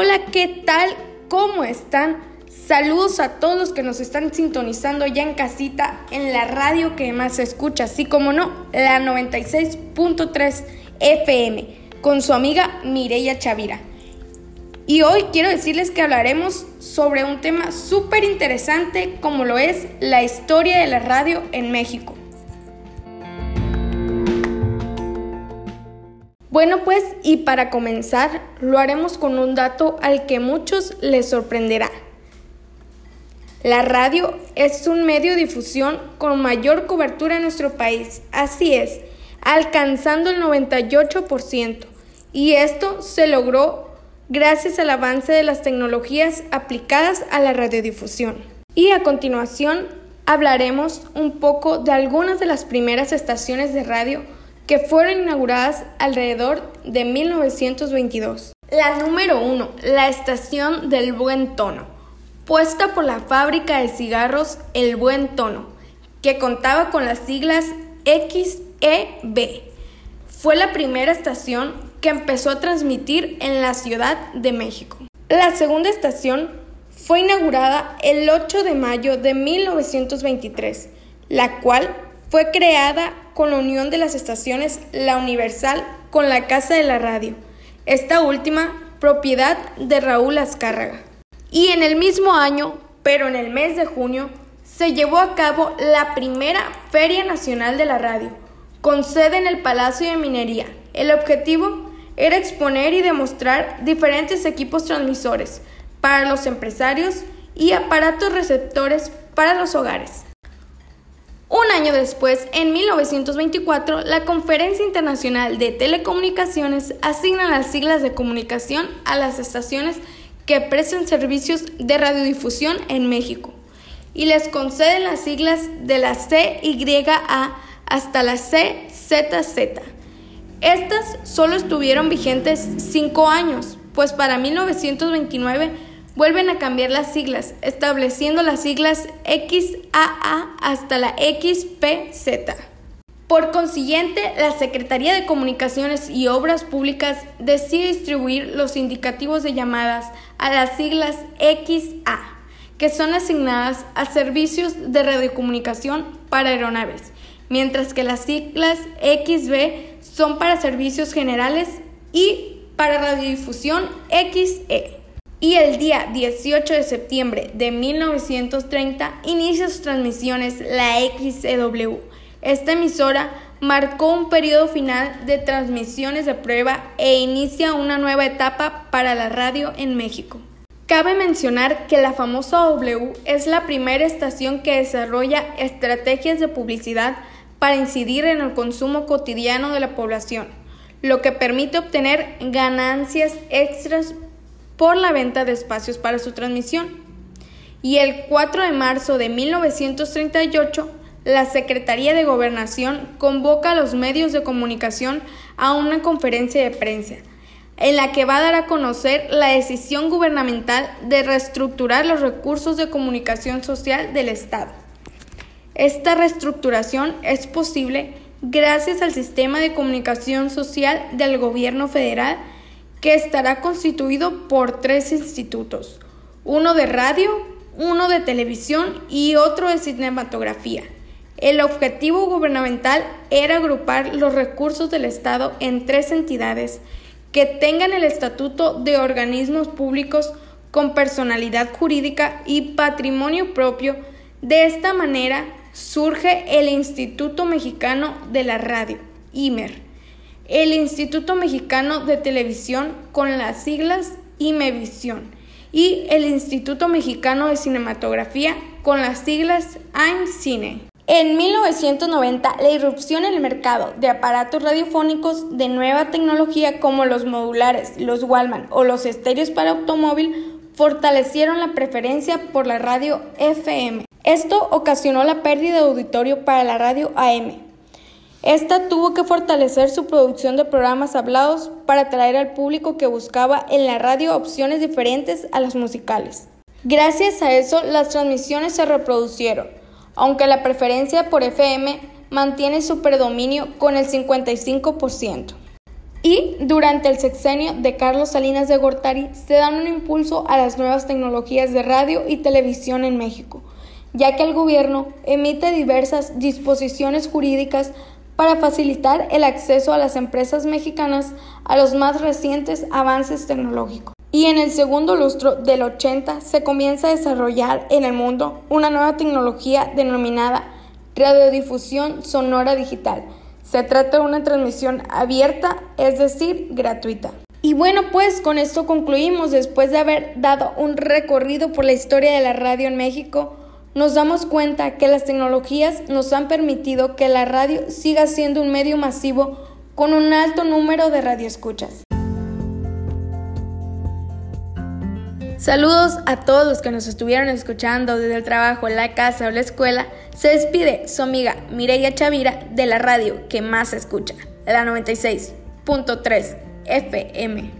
hola, ¿qué tal? ¿Cómo están? Saludos a todos los que nos están sintonizando ya en casita en la radio que más se escucha, así como no, la 96.3 FM, con su amiga Mireya Chavira. Y hoy quiero decirles que hablaremos sobre un tema súper interesante como lo es la historia de la radio en México. Bueno pues, y para comenzar, lo haremos con un dato al que muchos les sorprenderá. La radio es un medio de difusión con mayor cobertura en nuestro país, así es, alcanzando el 98%, y esto se logró gracias al avance de las tecnologías aplicadas a la radiodifusión. Y a continuación hablaremos un poco de algunas de las primeras estaciones de radio que fueron inauguradas alrededor de 1922. La número 1, la estación del buen tono, puesta por la fábrica de cigarros El Buen Tono, que contaba con las siglas XEB. Fue la primera estación que empezó a transmitir en la Ciudad de México. La segunda estación fue inaugurada el 8 de mayo de 1923, la cual fue creada con la unión de las estaciones La Universal con la Casa de la Radio, esta última propiedad de Raúl Azcárraga. Y en el mismo año, pero en el mes de junio, se llevó a cabo la primera Feria Nacional de la Radio, con sede en el Palacio de Minería. El objetivo era exponer y demostrar diferentes equipos transmisores para los empresarios y aparatos receptores para los hogares. Un año después, en 1924, la Conferencia Internacional de Telecomunicaciones asigna las siglas de comunicación a las estaciones que prestan servicios de radiodifusión en México y les conceden las siglas de la CYA hasta la CZZ. Estas solo estuvieron vigentes cinco años, pues para 1929 vuelven a cambiar las siglas, estableciendo las siglas XAA hasta la XPZ. Por consiguiente, la Secretaría de Comunicaciones y Obras Públicas decide distribuir los indicativos de llamadas a las siglas XA, que son asignadas a servicios de radiocomunicación para aeronaves, mientras que las siglas XB son para servicios generales y para radiodifusión XE y el día 18 de septiembre de 1930 inicia sus transmisiones la XCW. Esta emisora marcó un periodo final de transmisiones de prueba e inicia una nueva etapa para la radio en México. Cabe mencionar que la famosa W es la primera estación que desarrolla estrategias de publicidad para incidir en el consumo cotidiano de la población, lo que permite obtener ganancias extras por la venta de espacios para su transmisión. Y el 4 de marzo de 1938, la Secretaría de Gobernación convoca a los medios de comunicación a una conferencia de prensa, en la que va a dar a conocer la decisión gubernamental de reestructurar los recursos de comunicación social del Estado. Esta reestructuración es posible gracias al sistema de comunicación social del gobierno federal que estará constituido por tres institutos, uno de radio, uno de televisión y otro de cinematografía. El objetivo gubernamental era agrupar los recursos del Estado en tres entidades que tengan el estatuto de organismos públicos con personalidad jurídica y patrimonio propio. De esta manera surge el Instituto Mexicano de la Radio, IMER el Instituto Mexicano de Televisión con las siglas IMEVISION y el Instituto Mexicano de Cinematografía con las siglas AIMCINE. En 1990, la irrupción en el mercado de aparatos radiofónicos de nueva tecnología como los modulares, los Wallman o los estéreos para automóvil fortalecieron la preferencia por la radio FM. Esto ocasionó la pérdida de auditorio para la radio AM, esta tuvo que fortalecer su producción de programas hablados para atraer al público que buscaba en la radio opciones diferentes a las musicales. Gracias a eso, las transmisiones se reproducieron, aunque la preferencia por FM mantiene su predominio con el 55%. Y durante el sexenio de Carlos Salinas de Gortari se dan un impulso a las nuevas tecnologías de radio y televisión en México, ya que el gobierno emite diversas disposiciones jurídicas para facilitar el acceso a las empresas mexicanas a los más recientes avances tecnológicos. Y en el segundo lustro del 80 se comienza a desarrollar en el mundo una nueva tecnología denominada radiodifusión sonora digital. Se trata de una transmisión abierta, es decir, gratuita. Y bueno, pues con esto concluimos después de haber dado un recorrido por la historia de la radio en México nos damos cuenta que las tecnologías nos han permitido que la radio siga siendo un medio masivo con un alto número de radioescuchas. Saludos a todos los que nos estuvieron escuchando desde el trabajo, la casa o la escuela. Se despide su amiga Mireya Chavira de la radio que más se escucha, la 96.3 FM.